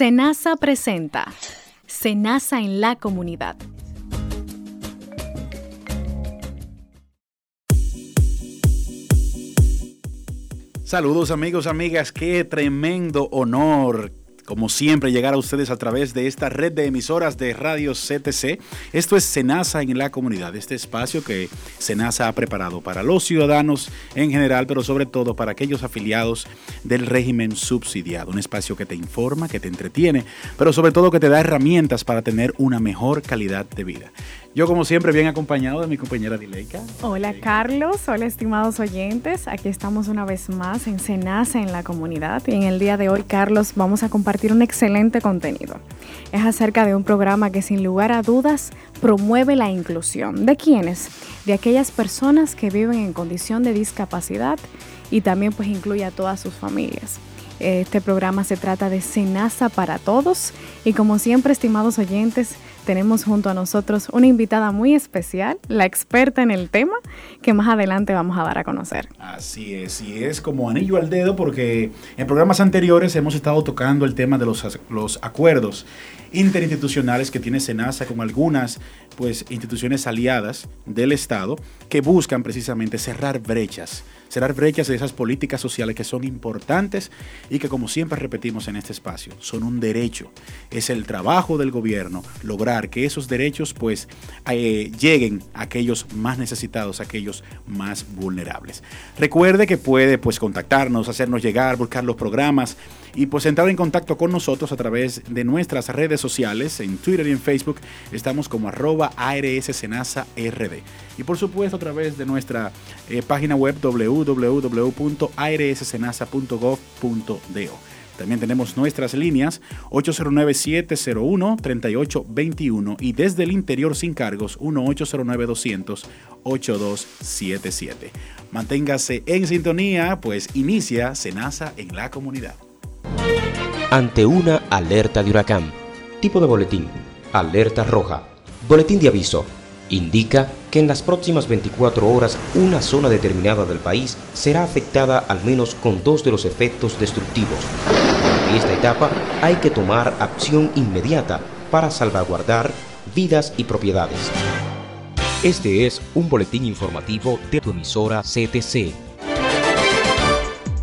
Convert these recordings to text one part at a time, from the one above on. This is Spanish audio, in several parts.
Senasa presenta Senasa en la comunidad. Saludos amigos, amigas, qué tremendo honor como siempre, llegar a ustedes a través de esta red de emisoras de radio CTC. Esto es Senasa en la comunidad, este espacio que Senasa ha preparado para los ciudadanos en general, pero sobre todo para aquellos afiliados del régimen subsidiado. Un espacio que te informa, que te entretiene, pero sobre todo que te da herramientas para tener una mejor calidad de vida. Yo, como siempre, bien acompañado de mi compañera Dileika. Hola, Carlos. Hola, estimados oyentes. Aquí estamos una vez más en Senasa en la comunidad. Y en el día de hoy, Carlos, vamos a compartir un excelente contenido. Es acerca de un programa que, sin lugar a dudas, promueve la inclusión. ¿De quiénes? De aquellas personas que viven en condición de discapacidad y también, pues, incluye a todas sus familias. Este programa se trata de Senasa para todos. Y como siempre, estimados oyentes, tenemos junto a nosotros una invitada muy especial, la experta en el tema, que más adelante vamos a dar a conocer. Así es, y es como anillo al dedo porque en programas anteriores hemos estado tocando el tema de los, los acuerdos interinstitucionales que tiene SENASA con algunas pues, instituciones aliadas del Estado que buscan precisamente cerrar brechas cerrar brechas de esas políticas sociales que son importantes y que como siempre repetimos en este espacio, son un derecho. Es el trabajo del gobierno lograr que esos derechos pues eh, lleguen a aquellos más necesitados, a aquellos más vulnerables. Recuerde que puede pues contactarnos, hacernos llegar, buscar los programas y pues entrar en contacto con nosotros a través de nuestras redes sociales, en Twitter y en Facebook, estamos como arroba ARS RD. Y por supuesto a través de nuestra eh, página web www.arssenasa.gov.do. También tenemos nuestras líneas 809-701-3821 y desde el interior sin cargos 1-809-200-8277. Manténgase en sintonía, pues inicia Senasa en la comunidad. Ante una alerta de huracán. Tipo de boletín. Alerta roja. Boletín de aviso. Indica que en las próximas 24 horas una zona determinada del país será afectada al menos con dos de los efectos destructivos. En esta etapa hay que tomar acción inmediata para salvaguardar vidas y propiedades. Este es un boletín informativo de tu emisora CTC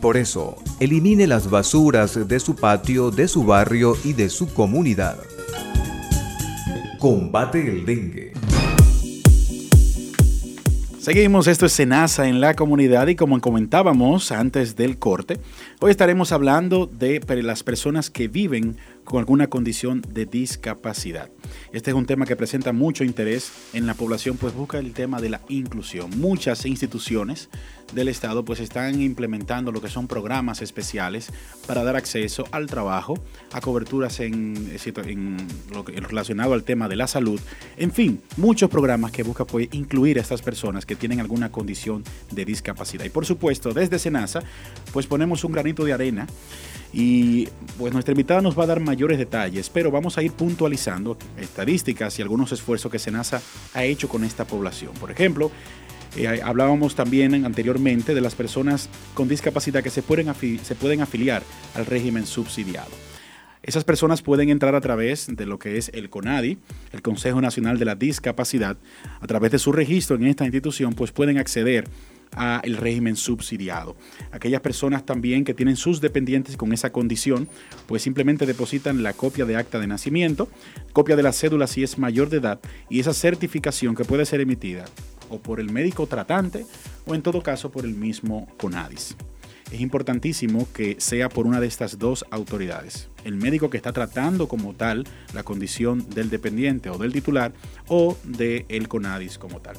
Por eso, elimine las basuras de su patio, de su barrio y de su comunidad. Combate el dengue. Seguimos, esto es Senasa en la comunidad y como comentábamos antes del corte, hoy estaremos hablando de las personas que viven con alguna condición de discapacidad. Este es un tema que presenta mucho interés en la población, pues busca el tema de la inclusión. Muchas instituciones del Estado pues están implementando lo que son programas especiales para dar acceso al trabajo, a coberturas en, en lo relacionado al tema de la salud. En fin, muchos programas que buscan pues, incluir a estas personas que tienen alguna condición de discapacidad. Y por supuesto, desde Senasa, pues ponemos un granito de arena y pues nuestra invitada nos va a dar mayores detalles, pero vamos a ir puntualizando estadísticas y algunos esfuerzos que Senasa ha hecho con esta población. Por ejemplo, eh, hablábamos también anteriormente de las personas con discapacidad que se pueden, se pueden afiliar al régimen subsidiado. Esas personas pueden entrar a través de lo que es el CONADI, el Consejo Nacional de la Discapacidad, a través de su registro en esta institución, pues pueden acceder al régimen subsidiado. Aquellas personas también que tienen sus dependientes con esa condición, pues simplemente depositan la copia de acta de nacimiento, copia de la cédula si es mayor de edad y esa certificación que puede ser emitida o por el médico tratante o en todo caso por el mismo CONADIS es importantísimo que sea por una de estas dos autoridades. El médico que está tratando como tal la condición del dependiente o del titular o del el CONADIS como tal.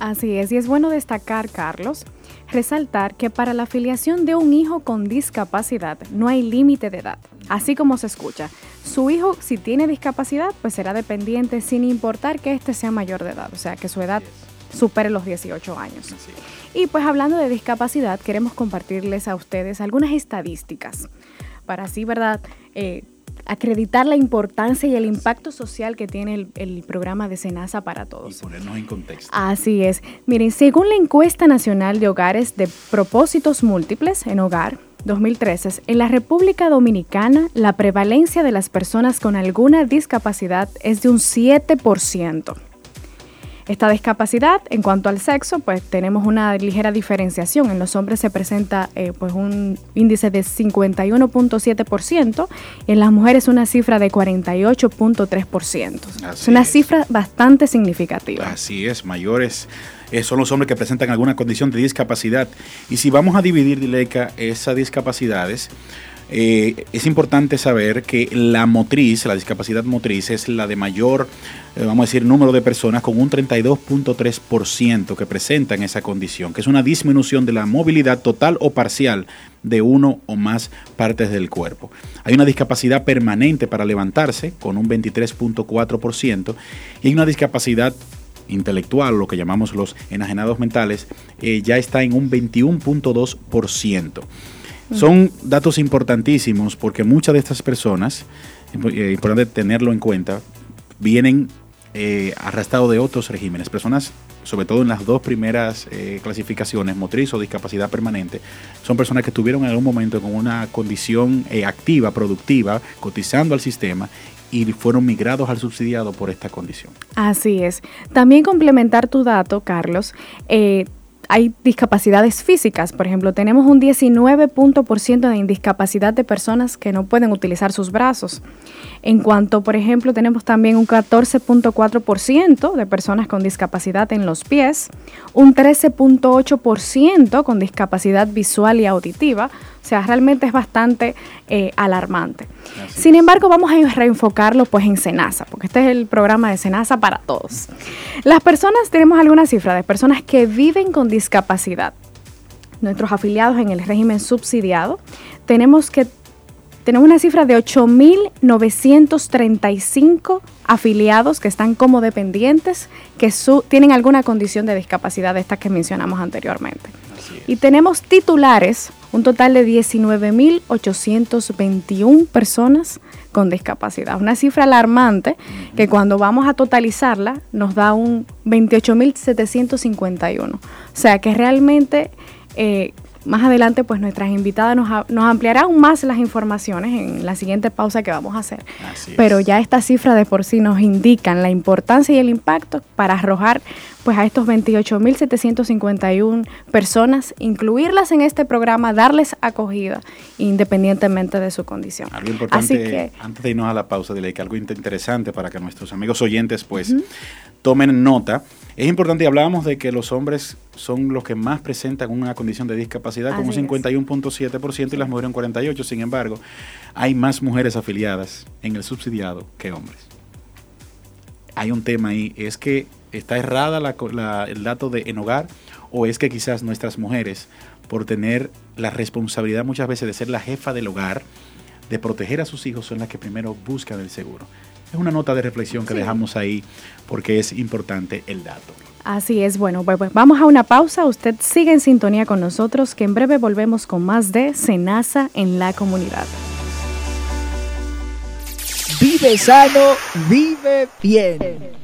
Así es, y es bueno destacar, Carlos, resaltar que para la afiliación de un hijo con discapacidad no hay límite de edad. Así como se escucha, su hijo si tiene discapacidad pues será dependiente sin importar que éste sea mayor de edad, o sea que su edad supere los 18 años. Y pues hablando de discapacidad, queremos compartirles a ustedes algunas estadísticas para así, ¿verdad? Eh, acreditar la importancia y el impacto social que tiene el, programa de Senasa para todos. Y ponernos en contexto. Así es. Miren, según la encuesta nacional de hogares de propósitos múltiples en hogar, 2013, en la República Dominicana la prevalencia de las personas con alguna discapacidad es de un 7%. Esta discapacidad, en cuanto al sexo, pues tenemos una ligera diferenciación. En los hombres se presenta eh, pues un índice de 51.7% y en las mujeres una cifra de 48.3%. Es una cifra bastante significativa. Así es, mayores eh, son los hombres que presentan alguna condición de discapacidad. Y si vamos a dividir, Dileca, esas discapacidades, eh, es importante saber que la motriz, la discapacidad motriz, es la de mayor, eh, vamos a decir, número de personas con un 32.3% que presentan esa condición, que es una disminución de la movilidad total o parcial de uno o más partes del cuerpo. Hay una discapacidad permanente para levantarse con un 23.4% y hay una discapacidad intelectual, lo que llamamos los enajenados mentales, eh, ya está en un 21.2%. Son datos importantísimos porque muchas de estas personas, eh, importante tenerlo en cuenta, vienen eh, arrastrados de otros regímenes. Personas, sobre todo en las dos primeras eh, clasificaciones, motriz o discapacidad permanente, son personas que estuvieron en algún momento con una condición eh, activa, productiva, cotizando al sistema y fueron migrados al subsidiado por esta condición. Así es. También complementar tu dato, Carlos. Hay discapacidades físicas, por ejemplo, tenemos un 19% de indiscapacidad de personas que no pueden utilizar sus brazos. En cuanto, por ejemplo, tenemos también un 14.4% de personas con discapacidad en los pies, un 13.8% con discapacidad visual y auditiva, o sea, realmente es bastante eh, alarmante. Sin embargo, vamos a reenfocarlo pues en Senasa, porque este es el programa de Senasa para todos. Las personas, tenemos alguna cifra de personas que viven con discapacidad. Nuestros afiliados en el régimen subsidiado, tenemos que tenemos una cifra de 8.935 afiliados que están como dependientes, que tienen alguna condición de discapacidad de estas que mencionamos anteriormente. Y tenemos titulares, un total de 19.821 personas con discapacidad. Una cifra alarmante que cuando vamos a totalizarla nos da un 28.751. O sea que realmente eh, más adelante, pues nuestras invitadas nos, nos ampliarán aún más las informaciones en la siguiente pausa que vamos a hacer. Pero ya esta cifra de por sí nos indican la importancia y el impacto para arrojar pues a estos 28.751 personas, incluirlas en este programa, darles acogida independientemente de su condición. Algo importante, antes de irnos a la pausa, dile que algo interesante para que nuestros amigos oyentes pues tomen nota. Es importante, hablábamos de que los hombres son los que más presentan una condición de discapacidad, con un 51.7% y las mujeres un 48%. Sin embargo, hay más mujeres afiliadas en el subsidiado que hombres. Hay un tema ahí, es que está errada el dato de en hogar o es que quizás nuestras mujeres, por tener la responsabilidad muchas veces de ser la jefa del hogar, de proteger a sus hijos, son las que primero buscan el seguro. Es una nota de reflexión que dejamos ahí porque es importante el dato. Así es, bueno, pues, vamos a una pausa. Usted sigue en sintonía con nosotros, que en breve volvemos con más de Senasa en la comunidad. Vive sano, vive bien.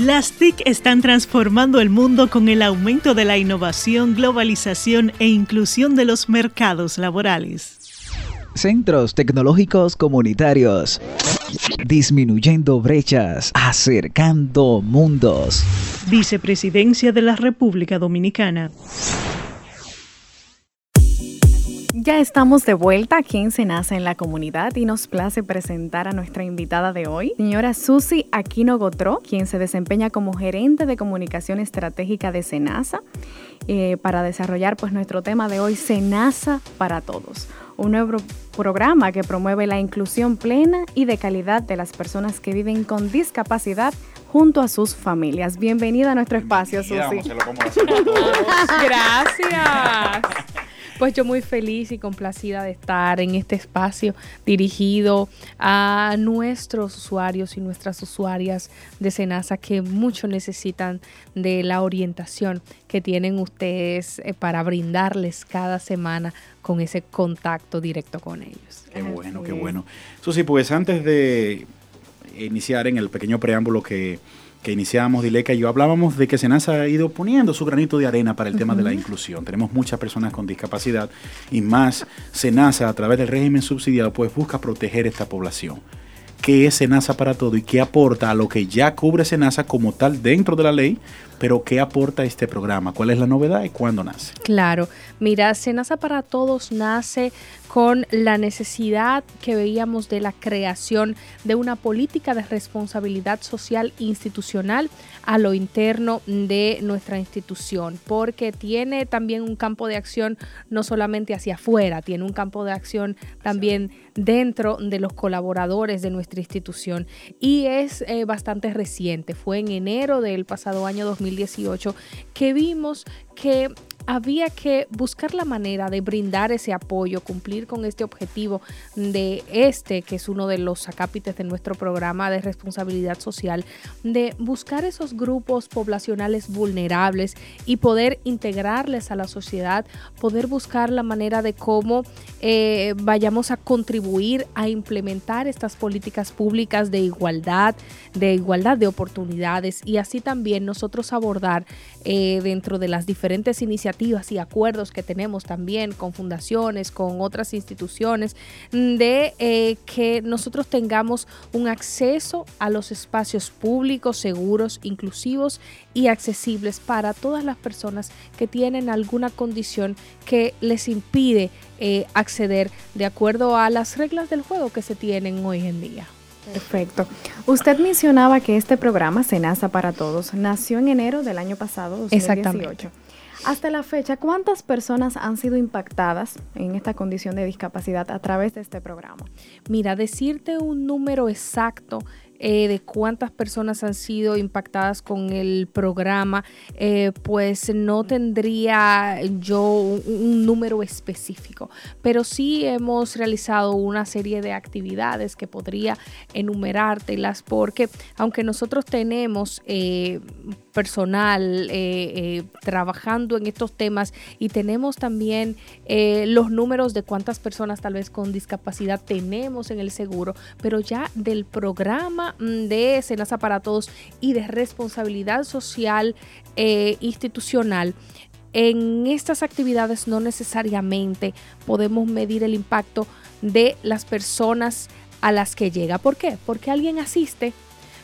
Las TIC están transformando el mundo con el aumento de la innovación, globalización e inclusión de los mercados laborales. Centros tecnológicos comunitarios. Disminuyendo brechas, acercando mundos. Vicepresidencia de la República Dominicana. Ya estamos de vuelta aquí en Senasa en la comunidad y nos place presentar a nuestra invitada de hoy, señora Susi Aquino Gotró, quien se desempeña como gerente de comunicación estratégica de Senasa eh, para desarrollar pues nuestro tema de hoy, Senasa para Todos, un nuevo programa que promueve la inclusión plena y de calidad de las personas que viven con discapacidad junto a sus familias. Bienvenida a nuestro espacio, Susi. Gracias. Pues yo muy feliz y complacida de estar en este espacio dirigido a nuestros usuarios y nuestras usuarias de Senasa que mucho necesitan de la orientación que tienen ustedes eh, para brindarles cada semana con ese contacto directo con ellos. Qué bueno, qué bueno. Susi, pues antes de iniciar en el pequeño preámbulo que que iniciábamos, Dileca y yo, hablábamos de que Senasa ha ido poniendo su granito de arena para el tema de la inclusión. Tenemos muchas personas con discapacidad y más Senasa a través del régimen subsidiado pues busca proteger esta población. ¿Qué es Senasa para todo y qué aporta a lo que ya cubre Senasa como tal dentro de la ley, pero ¿qué aporta este programa? ¿Cuál es la novedad y cuándo nace? Claro, mira, Senasa para Todos nace con la necesidad que veíamos de la creación de una política de responsabilidad social institucional a lo interno de nuestra institución, porque tiene también un campo de acción no solamente hacia afuera, tiene un campo de acción también dentro de los colaboradores de nuestra institución y es eh, bastante reciente, fue en enero del pasado año 2018 que vimos que había que buscar la manera de brindar ese apoyo, cumplir con este objetivo de este, que es uno de los acápites de nuestro programa de responsabilidad social, de buscar esos grupos poblacionales vulnerables y poder integrarles a la sociedad, poder buscar la manera de cómo eh, vayamos a contribuir a implementar estas políticas públicas de igualdad, de igualdad de oportunidades y así también nosotros abordar eh, dentro de las diferentes iniciativas y acuerdos que tenemos también con fundaciones, con otras instituciones, de eh, que nosotros tengamos un acceso a los espacios públicos, seguros, inclusivos y accesibles para todas las personas que tienen alguna condición que les impide eh, acceder de acuerdo a las reglas del juego que se tienen hoy en día. Perfecto. Usted mencionaba que este programa, Senasa para Todos, nació en enero del año pasado, 2018. Exactamente. Hasta la fecha, ¿cuántas personas han sido impactadas en esta condición de discapacidad a través de este programa? Mira, decirte un número exacto eh, de cuántas personas han sido impactadas con el programa, eh, pues no tendría yo un, número específico, pero sí hemos realizado una serie de actividades que podría enumerártelas porque aunque nosotros tenemos eh, personal trabajando en estos temas y tenemos también los números de cuántas personas tal vez con discapacidad tenemos en el seguro, pero ya del programa mm, de Senasa para Todos y de responsabilidad social eh, institucional, en estas actividades no necesariamente podemos medir el impacto de las personas a las que llega. ¿Por qué? Porque alguien asiste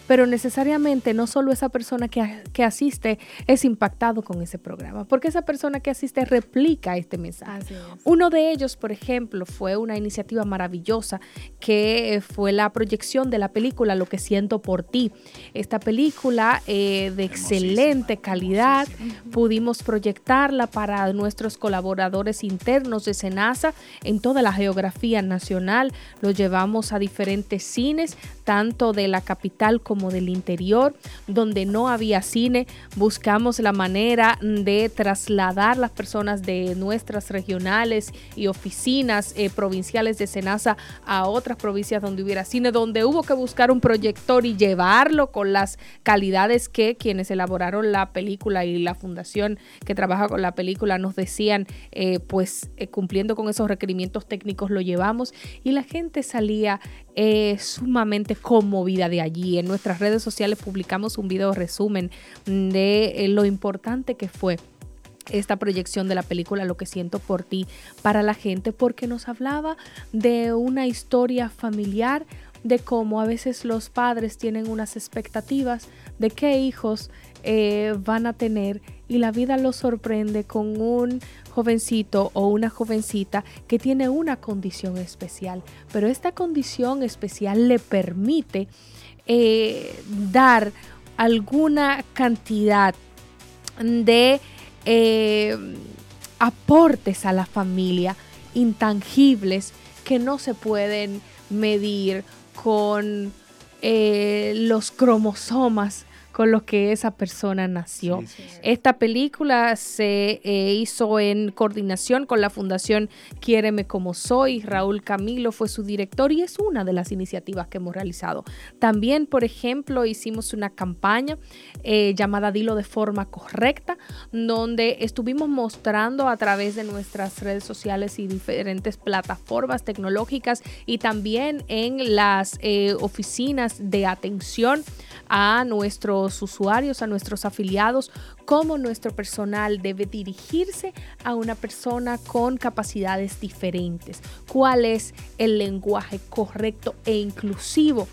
pero necesariamente no solo esa persona que, asiste es impactado con ese programa, porque esa persona que asiste replica este mensaje. Uno de ellos, por ejemplo, fue una iniciativa maravillosa que fue la proyección de la película Lo que siento por ti. Esta película eh, de excelente calidad, pudimos proyectarla para nuestros colaboradores internos de Senasa en toda la geografía nacional. Lo llevamos a diferentes cines, tanto de la capital como como del interior, donde no había cine. Buscamos la manera de trasladar las personas de nuestras regionales y oficinas eh, provinciales de Senasa a otras provincias donde hubiera cine, donde hubo que buscar un proyector y llevarlo con las calidades que quienes elaboraron la película y la fundación que trabaja con la película nos decían, eh, pues eh, cumpliendo con esos requerimientos técnicos lo llevamos y la gente salía sumamente conmovida de allí. En nuestra redes sociales publicamos un video resumen de eh, lo importante que fue esta proyección de la película Lo que siento por ti para la gente porque nos hablaba de una historia familiar, de cómo a veces los padres tienen unas expectativas de qué hijos eh, van a tener y la vida los sorprende con un jovencito o una jovencita que tiene una condición especial, pero esta condición especial le permite eh, dar alguna cantidad de eh, aportes a la familia intangibles que no se pueden medir con eh, los cromosomas con los que esa persona nació. Esta película se eh, hizo en coordinación con la Fundación Quiéreme como soy. Raúl Camilo fue su director y es una de las iniciativas que hemos realizado. También, por ejemplo, hicimos una campaña eh, llamada Dilo de forma correcta, donde estuvimos mostrando a través de nuestras redes sociales y diferentes plataformas tecnológicas y también en las eh, oficinas de atención a nuestros usuarios, a nuestros afiliados, cómo nuestro personal debe dirigirse a una persona con capacidades diferentes, cuál es el lenguaje correcto e inclusivo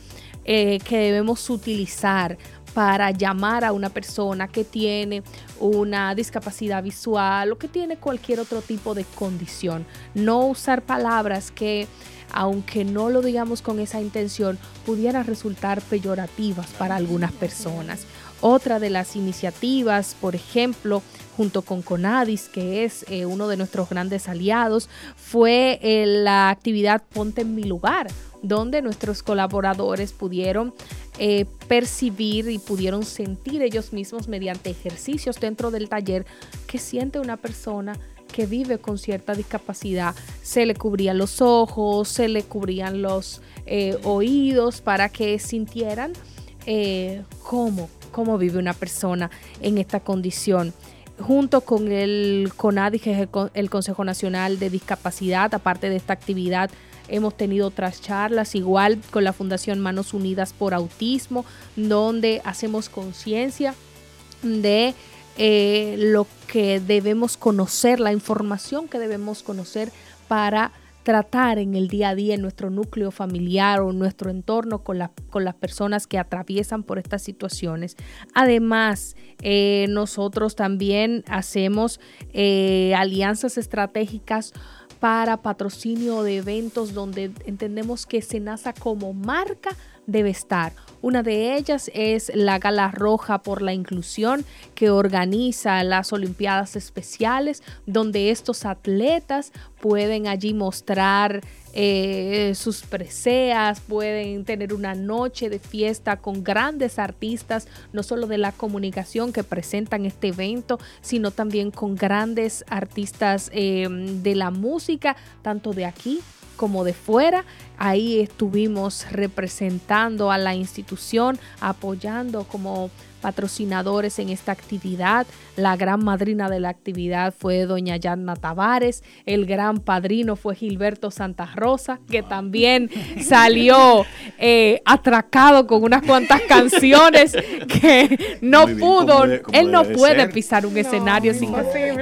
eh, que debemos utilizar para llamar a una persona que tiene una discapacidad visual o que tiene cualquier otro tipo de condición. No usar palabras que aunque no lo digamos con esa intención, pudiera resultar peyorativas para algunas personas. Otra de las iniciativas, por ejemplo, junto con Conadis, que es eh, uno de nuestros grandes aliados, fue eh, la actividad Ponte en mi lugar, donde nuestros colaboradores pudieron eh, percibir y pudieron sentir ellos mismos mediante ejercicios dentro del taller que siente una persona que vive con cierta discapacidad, se le cubrían los ojos, se le cubrían los eh, oídos para que sintieran eh, cómo, cómo vive una persona en esta condición. Junto con el CONADI, que es el Consejo Nacional de Discapacidad, aparte de esta actividad, hemos tenido otras charlas, igual con la Fundación Manos Unidas por Autismo, donde hacemos conciencia de eh, lo que debemos conocer, la información que debemos conocer para tratar en el día a día en nuestro núcleo familiar o nuestro entorno con, con las personas que atraviesan por estas situaciones. Además, eh, nosotros también hacemos eh, alianzas estratégicas para patrocinio de eventos donde entendemos que Senasa como marca debe estar. Una de ellas es la Gala Roja por la Inclusión que organiza las Olimpiadas Especiales, donde estos atletas pueden allí mostrar eh, sus preseas, pueden tener una noche de fiesta con grandes artistas, no solo de la comunicación que presentan este evento, sino también con grandes artistas eh, de la música, tanto de aquí como de fuera. Ahí estuvimos representando a la institución, apoyando como patrocinadores en esta actividad. La gran madrina de la actividad fue doña Yanna Tavares, el gran padrino fue Gilberto Santa Rosa, que también salió eh, atracado con unas cuantas canciones que no pudo, él no puede pisar un escenario sin...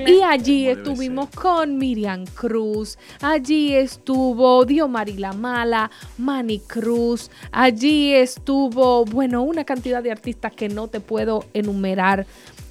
Y allí estuvimos con Miriam Cruz, allí estuvo Diomari La Mala, Manny Cruz, allí estuvo, bueno, una cantidad de artistas que no te puedo enumerar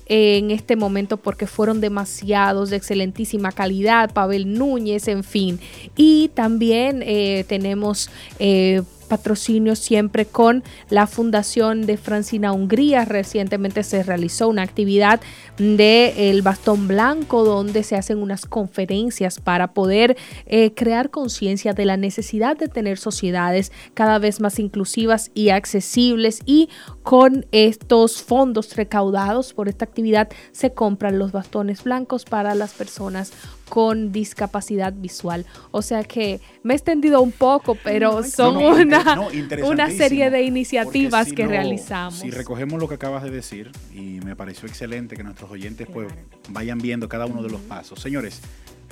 en este momento porque fueron demasiados de excelentísima calidad, Pavel Núñez, en fin. Y también eh, tenemos... Eh, patrocinio siempre con la Fundación de Francina Hungría. Recientemente se realizó una actividad de el bastón blanco donde se hacen unas conferencias para poder eh, crear conciencia de la necesidad de tener sociedades cada vez más inclusivas y accesibles y con estos fondos recaudados por esta actividad se compran los bastones blancos para las personas con discapacidad visual. O sea que me he extendido un poco, pero son una, una serie de iniciativas que realizamos. Si recogemos lo que acabas de decir, y me pareció excelente que nuestros oyentes pues, vayan viendo cada uno de los pasos. Señores,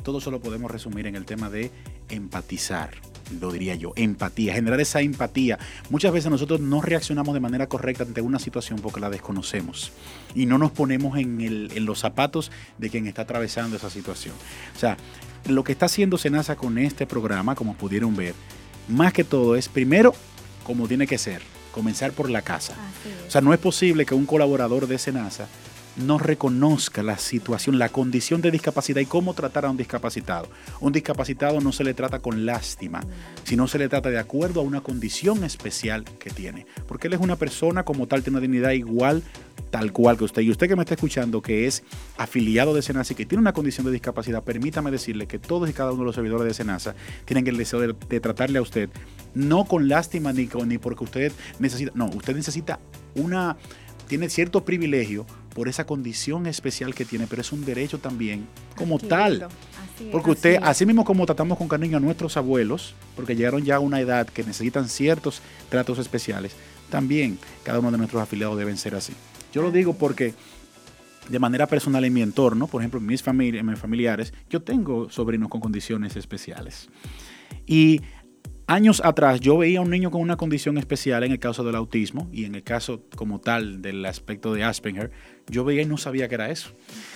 todo eso lo podemos resumir en el tema de empatizar lo diría yo, empatía, generar esa empatía. Muchas veces nosotros no reaccionamos de manera correcta ante una situación porque la desconocemos y no nos ponemos en, en los zapatos de quien está atravesando esa situación. O sea, lo que está haciendo Senasa con este programa, como pudieron ver, más que todo es primero como tiene que ser, comenzar por la casa. O sea, no es posible que un colaborador de Senasa no reconozca la situación, la condición de discapacidad y cómo tratar a un discapacitado. Un discapacitado no se le trata con lástima, sino se le trata de acuerdo a una condición especial que tiene. Porque él es una persona como tal, tiene una dignidad igual, tal cual que usted. Y usted que me está escuchando, que es afiliado de Senasa y que tiene una condición de discapacidad, permítame decirle que todos y cada uno de los servidores de Senasa tienen el deseo de, tratarle a usted, no con lástima ni, ni porque usted necesita, no, usted necesita una tiene cierto privilegio por esa condición especial que tiene, pero es un derecho también como tal. porque usted, así, mismo como tratamos con cariño a nuestros abuelos, porque llegaron ya a una edad que necesitan ciertos tratos especiales, también cada uno de nuestros afiliados deben ser así. Yo lo digo porque de manera personal en mi entorno, por ejemplo, mis, en mis familiares, yo tengo sobrinos con condiciones especiales. Y Años atrás yo veía a un niño con una condición especial en el caso del autismo y en el caso como tal del aspecto de Asperger, yo veía y no sabía que era eso.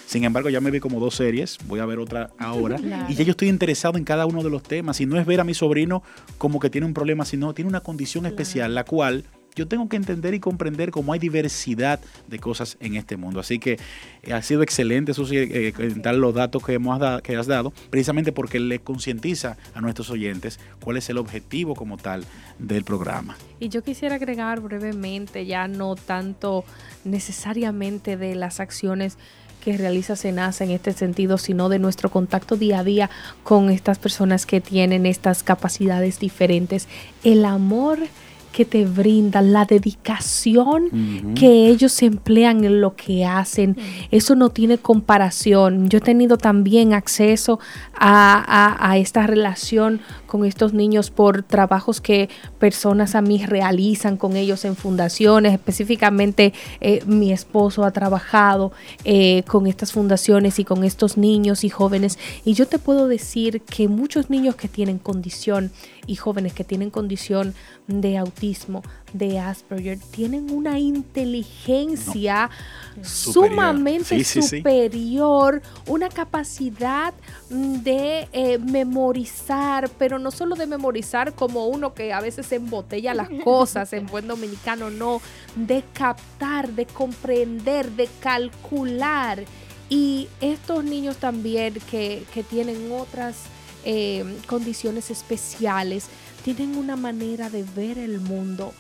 Sin embargo, ya me vi como dos series, voy a ver otra ahora, y ya yo estoy interesado en cada uno de los temas. Y no es ver a mi sobrino como que tiene un problema, sino tiene una condición especial, la cual yo tengo que entender y comprender cómo hay diversidad de cosas en este mundo. Así que eh, ha sido excelente, Susi, eh, eh, dar los datos que, hemos que has dado, precisamente porque le concientiza a nuestros oyentes cuál es el objetivo como tal del programa. Y yo quisiera agregar brevemente, ya no tanto necesariamente de las acciones que realiza Senasa en este sentido, sino de nuestro contacto día a día con estas personas que tienen estas capacidades diferentes. El amor que te brindan, la dedicación que ellos emplean en lo que hacen, eso no tiene comparación. Yo he tenido también acceso a, esta relación con estos niños por trabajos que personas a mí realizan con ellos en fundaciones, específicamente eh, mi esposo ha trabajado eh, con estas fundaciones y con estos niños y jóvenes. Y yo te puedo decir que muchos niños que tienen condición y jóvenes que tienen condición de autismo, de Asperger, tienen una inteligencia sumamente superior, una capacidad de eh, memorizar, pero no solo de memorizar como uno que a veces embotella las cosas en buen dominicano, no, de captar, de comprender, de calcular. Y estos niños también que, que tienen otras eh, condiciones especiales, tienen una manera de ver el mundo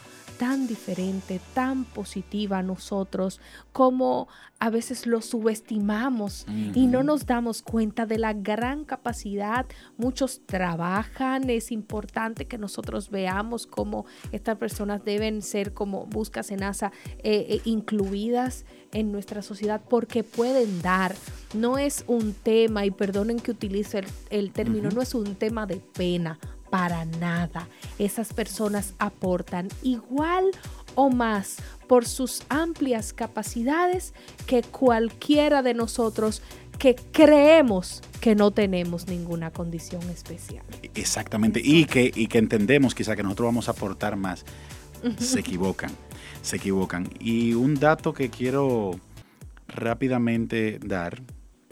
tan diferente, tan positiva a nosotros, como a veces lo subestimamos y no nos damos cuenta de la gran capacidad. Muchos trabajan, es importante que nosotros veamos cómo estas personas deben ser como buscas en ASA eh, eh, incluidas en nuestra sociedad porque pueden dar. No es un tema, y perdonen que utilice el, término, no es un tema de pena, para nada. Esas personas aportan igual o más por sus amplias capacidades que cualquiera de nosotros que creemos que no tenemos ninguna condición especial. Exactamente, y que, y que entendemos quizá que nosotros vamos a aportar más. Se equivocan, se equivocan. Y un dato que quiero rápidamente dar,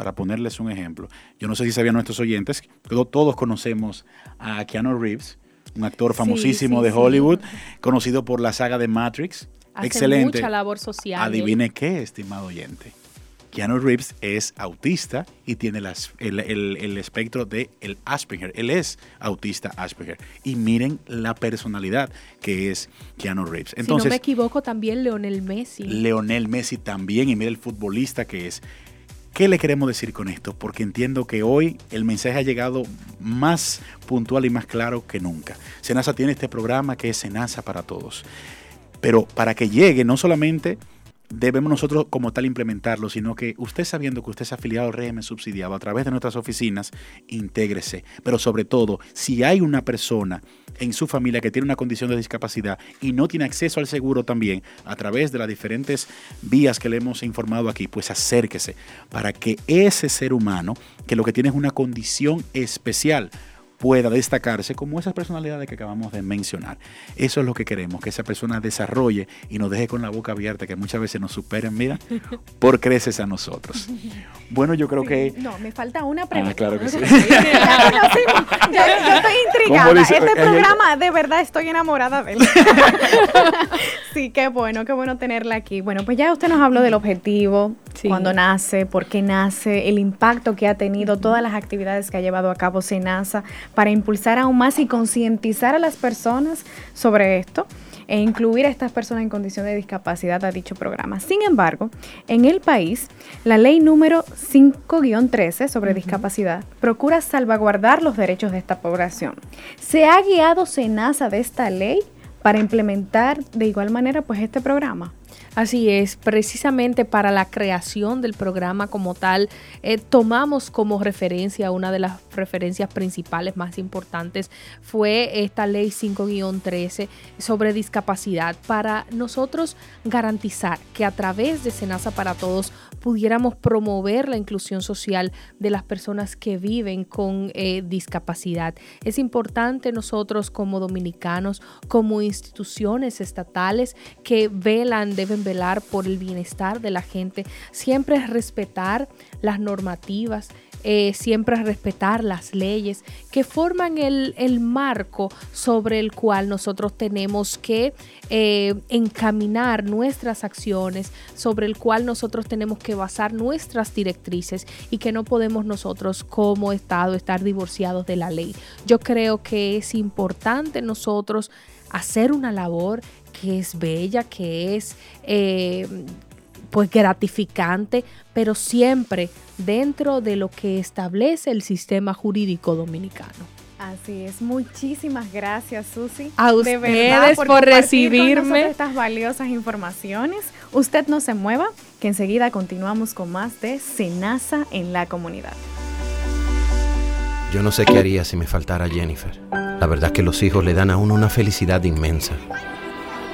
para ponerles un ejemplo. Yo no sé si sabían nuestros oyentes, pero todos conocemos a Keanu Reeves, un actor famosísimo de Hollywood, conocido por la saga de Matrix. Hace Excelente. mucha labor social. Adivine qué, estimado oyente. Keanu Reeves es autista y tiene las, el, el, el, espectro de el Asperger. Él es autista Asperger. Y miren la personalidad que es Keanu Reeves. Entonces, si no me equivoco, también Leonel Messi. Leonel Messi también. Y mire el futbolista que es. ¿Qué le queremos decir con esto? Porque entiendo que hoy el mensaje ha llegado más puntual y más claro que nunca. Senasa tiene este programa que es Senasa para todos. Pero para que llegue, no solamente debemos nosotros como tal implementarlo, sino que usted sabiendo que usted es afiliado al régimen subsidiado a través de nuestras oficinas, intégrese. Pero sobre todo, si hay una persona en su familia que tiene una condición de discapacidad y no tiene acceso al seguro también, a través de las diferentes vías que le hemos informado aquí, pues acérquese para que ese ser humano, que lo que tiene es una condición especial, pueda destacarse como esas personalidades que acabamos de mencionar. Eso es lo que queremos, que esa persona desarrolle y nos deje con la boca abierta, que muchas veces nos superen, mira, por creces a nosotros. Bueno, yo creo que... No, me falta una pregunta. Ah, claro que sí. yo, yo, estoy intrigada. dice? Este Eh, programa, de verdad, estoy enamorada de él. sí, qué bueno, qué bueno tenerla aquí. Bueno, pues ya usted nos habló del objetivo, cuando nace, por qué nace, el impacto que ha tenido, todas las actividades que ha llevado a cabo SENASA para impulsar aún más y concientizar a las personas sobre esto e incluir a estas personas en condición de discapacidad a dicho programa. Sin embargo, en el país, la ley número 5-13 sobre discapacidad procura salvaguardar los derechos de esta población. ¿Se ha guiado SENASA de esta ley para implementar de igual manera pues este programa? Así es, precisamente para la creación del programa como tal, eh, tomamos como referencia, una de las referencias principales más importantes fue esta ley 5-13 sobre discapacidad para nosotros garantizar que a través de Senasa para Todos pudiéramos promover la inclusión social de las personas que viven con eh, discapacidad. Es importante nosotros como dominicanos, como instituciones estatales que velan, deben velar por el bienestar de la gente, siempre respetar las normativas, eh, siempre respetar las leyes que forman el, el, marco sobre el cual nosotros tenemos que eh, encaminar nuestras acciones, sobre el cual nosotros tenemos que basar nuestras directrices y que no podemos nosotros como Estado estar divorciados de la ley. Yo creo que es importante nosotros hacer una labor que es bella, que es eh, pues gratificante, pero siempre dentro de lo que establece el sistema jurídico dominicano. Así es, muchísimas gracias Susi. A ustedes de verdad, por, por recibirme estas valiosas informaciones. Usted no se mueva, que enseguida continuamos con más de Senasa en la comunidad. Yo no sé qué haría si me faltara Jennifer. La verdad es que los hijos le dan a uno una felicidad inmensa.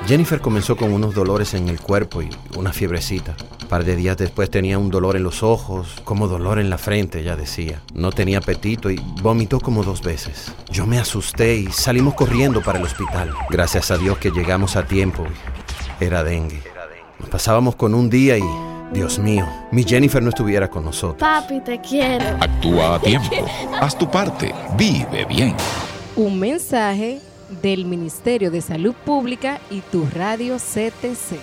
Jennifer comenzó con unos dolores en el cuerpo y una fiebrecita. Un par de días después tenía un dolor en los ojos, como dolor en la frente, ella decía. No tenía apetito y vomitó como dos veces. Yo me asusté y salimos corriendo para el hospital. Gracias a Dios que llegamos a tiempo. Era dengue. Nos pasábamos con un día y, Dios mío, mi Jennifer no estuviera con nosotros. Papi, te quiero. Actúa a tiempo. Haz tu parte. Vive bien. Un mensaje del Ministerio de Salud Pública y tu radio CTC.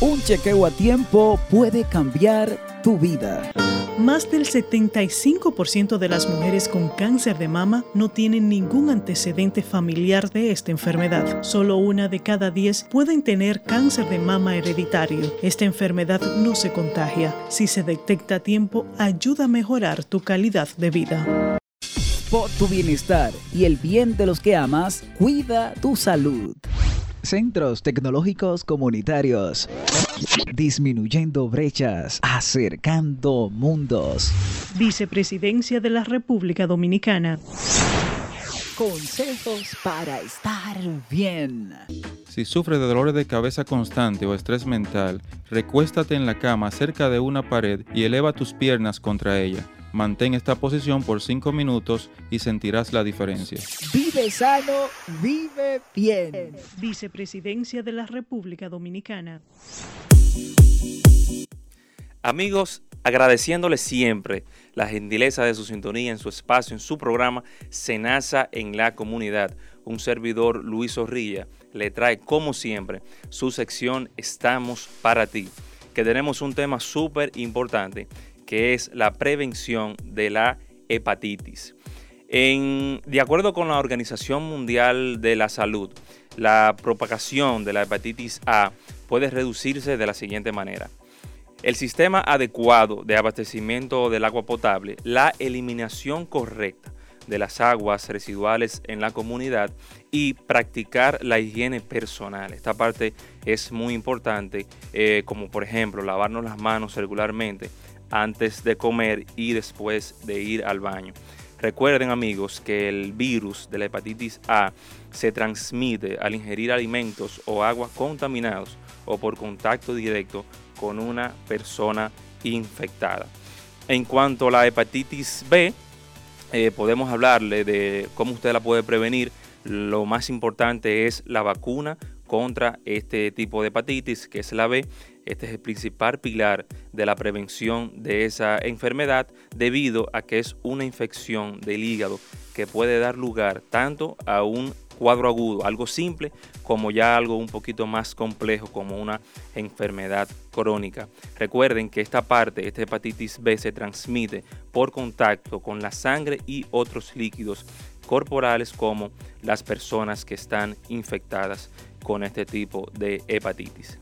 Un chequeo a tiempo puede cambiar tu vida. Más del 75% de las mujeres con cáncer de mama no tienen ningún antecedente familiar de esta enfermedad. Solo una de cada 10 pueden tener cáncer de mama hereditario. Esta enfermedad no se contagia. Si se detecta a tiempo, ayuda a mejorar tu calidad de vida. Por tu bienestar y el bien de los que amas, cuida tu salud. Centros Tecnológicos Comunitarios. Disminuyendo brechas, acercando mundos. Vicepresidencia de la República Dominicana. Consejos para estar bien. Si sufres de dolores de cabeza constante o estrés mental, recuéstate en la cama cerca de una pared y eleva tus piernas contra ella. Mantén esta posición por 5 minutos y sentirás la diferencia. Vive sano, vive bien. Vicepresidencia de la República Dominicana. Amigos, agradeciéndoles siempre la gentileza de su sintonía en su espacio, en su programa Senasa en la comunidad. Un servidor, Luis Zorrilla, le trae como siempre su sección Estamos para ti, que tenemos un tema súper importante que es la prevención de la hepatitis. de acuerdo con la Organización Mundial de la Salud, la propagación de la hepatitis A puede reducirse de la siguiente manera. El sistema adecuado de abastecimiento del agua potable, la eliminación correcta de las aguas residuales en la comunidad y practicar la higiene personal. Esta parte es muy importante, eh, como por ejemplo lavarnos las manos regularmente, antes de comer y después de ir al baño. Recuerden amigos que el virus de la hepatitis A se transmite al ingerir alimentos o agua contaminados o por contacto directo con una persona infectada. En cuanto a la hepatitis B, eh, podemos hablarle de cómo usted la puede prevenir. Lo más importante es la vacuna contra este tipo de hepatitis, que es la B. Este es el principal pilar de la prevención de esa enfermedad debido a que es una infección del hígado que puede dar lugar tanto a un cuadro agudo, algo simple, como ya algo un poquito más complejo como una enfermedad crónica. Recuerden que esta parte, esta hepatitis B, se transmite por contacto con la sangre y otros líquidos corporales como las personas que están infectadas con este tipo de hepatitis.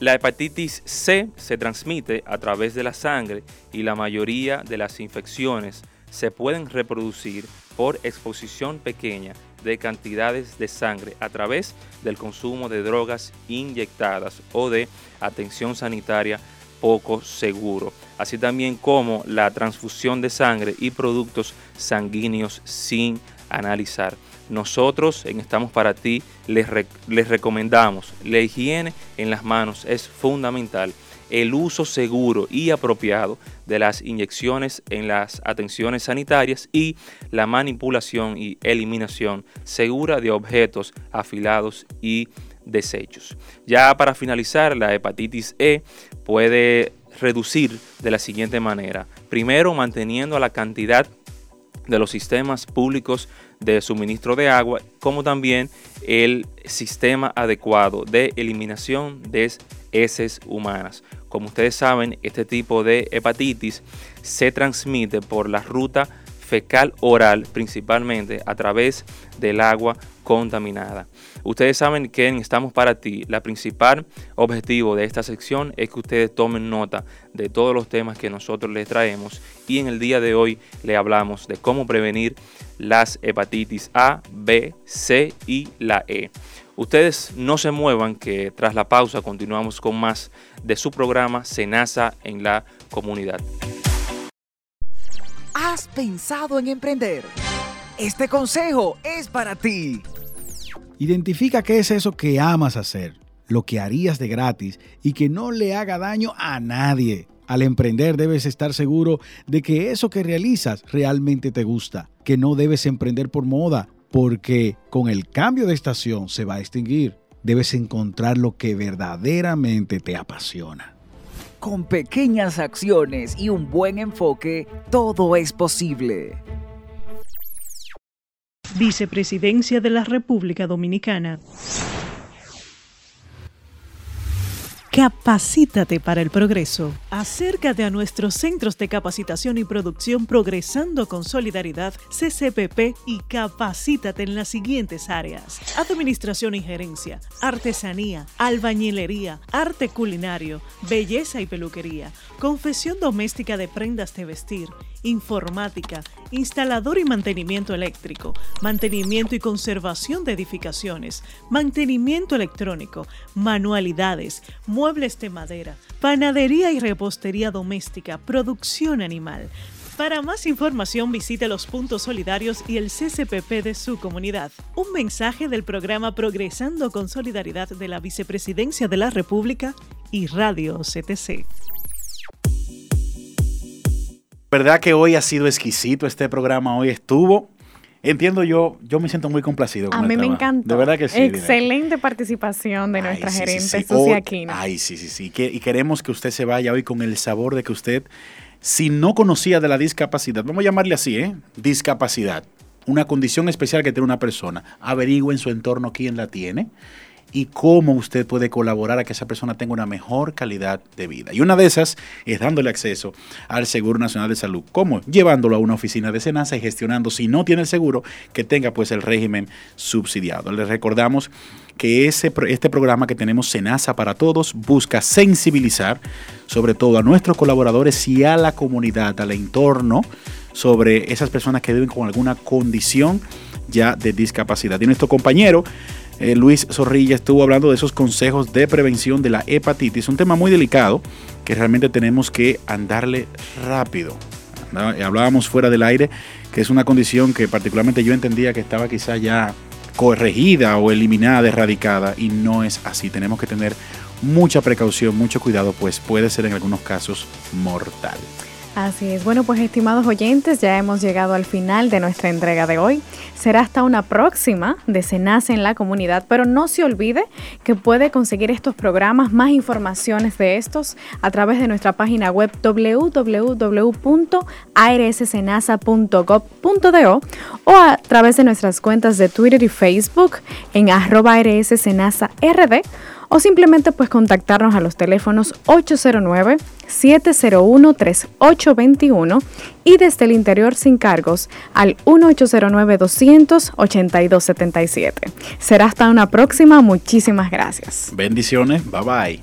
La hepatitis C se transmite a través de la sangre y la mayoría de las infecciones se pueden reproducir por exposición pequeña de cantidades de sangre a través del consumo de drogas inyectadas o de atención sanitaria poco seguro, así también como la transfusión de sangre y productos sanguíneos sin analizar. Nosotros en Estamos para ti les, recomendamos la higiene en las manos es fundamental el uso seguro y apropiado de las inyecciones en las atenciones sanitarias y la manipulación y eliminación segura de objetos afilados y desechos. Ya para finalizar, la hepatitis E puede reducir de la siguiente manera. Primero, manteniendo la cantidad de los sistemas públicos de suministro de agua, como también el sistema adecuado de eliminación de heces humanas. Como ustedes saben, este tipo de hepatitis se transmite por la ruta fecal oral principalmente a través del agua contaminada. Ustedes saben que Estamos para ti, la principal objetivo de esta sección es que ustedes tomen nota de todos los temas que nosotros les traemos y en el día de hoy le hablamos de cómo prevenir las hepatitis A, B, C y la E. Ustedes no se muevan que tras la pausa continuamos con más de su programa Senasa en la comunidad. ¿Has pensado en emprender? Este consejo es para ti. Identifica qué es eso que amas hacer, lo que harías de gratis y que no le haga daño a nadie. Al emprender debes estar seguro de que eso que realizas realmente te gusta, que no debes emprender por moda, porque con el cambio de estación se va a extinguir. Debes encontrar lo que verdaderamente te apasiona. Con pequeñas acciones y un buen enfoque, todo es posible. Vicepresidencia de la República Dominicana. Capacítate para el progreso. Acércate a nuestros centros de capacitación y producción Progresando con Solidaridad, CCPP, y capacítate en las siguientes áreas. Administración y gerencia, artesanía, albañilería, arte culinario, belleza y peluquería, confesión doméstica de prendas de vestir, informática, instalador y mantenimiento eléctrico, mantenimiento y conservación de edificaciones, mantenimiento electrónico, manualidades, muebles de madera, panadería y repostería doméstica, producción animal. Para más información visite los puntos solidarios y el CCPP de su comunidad. Un mensaje del programa Progresando con Solidaridad de la Vicepresidencia de la República y Radio CTC. Verdad que hoy ha sido exquisito este programa, hoy estuvo. Entiendo yo, yo me siento muy complacido. Con a mí me encantó. De verdad que sí. Excelente participación de nuestra gerente sí, sí, Ay, sí, sí, sí. y queremos que usted se vaya hoy con el sabor de que usted, si no conocía de la discapacidad, vamos a llamarle así, ¿eh? Discapacidad. Una condición especial que tiene una persona. Averigüe en su entorno quién la tiene y cómo usted puede colaborar a que esa persona tenga una mejor calidad de vida. Y una de esas es dándole acceso al Seguro Nacional de Salud. ¿Cómo? Llevándolo a una oficina de Senasa y gestionando, si no tiene el seguro, que tenga pues el régimen subsidiado. Les recordamos que ese, este programa que tenemos Senasa para Todos busca sensibilizar sobre todo a nuestros colaboradores y a la comunidad, al entorno, sobre esas personas que viven con alguna condición ya de discapacidad. Y nuestro compañero eh, Luis Zorrilla estuvo hablando de esos consejos de prevención de la hepatitis, un tema muy delicado que realmente tenemos que andarle rápido. Hablábamos fuera del aire que es una condición que particularmente yo entendía que estaba quizá ya corregida o eliminada, erradicada, y no es así. Tenemos que tener mucha precaución, mucho cuidado, pues puede ser en algunos casos mortal. Así es. Bueno, pues estimados oyentes, ya hemos llegado al final de nuestra entrega de hoy. Será hasta una próxima de Cenace en la comunidad, pero no se olvide que puede conseguir estos programas, más informaciones de estos a través de nuestra página web www.arssenasa.gov.do o a través de nuestras cuentas de Twitter y Facebook en arroba rd o simplemente pues contactarnos a los teléfonos 809-701-3821 y desde el interior sin cargos al 1809-200-8277. Será hasta una próxima, muchísimas gracias. Bendiciones, bye bye.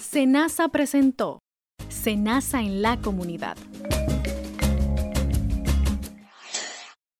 Senasa presentó Senasa en la comunidad.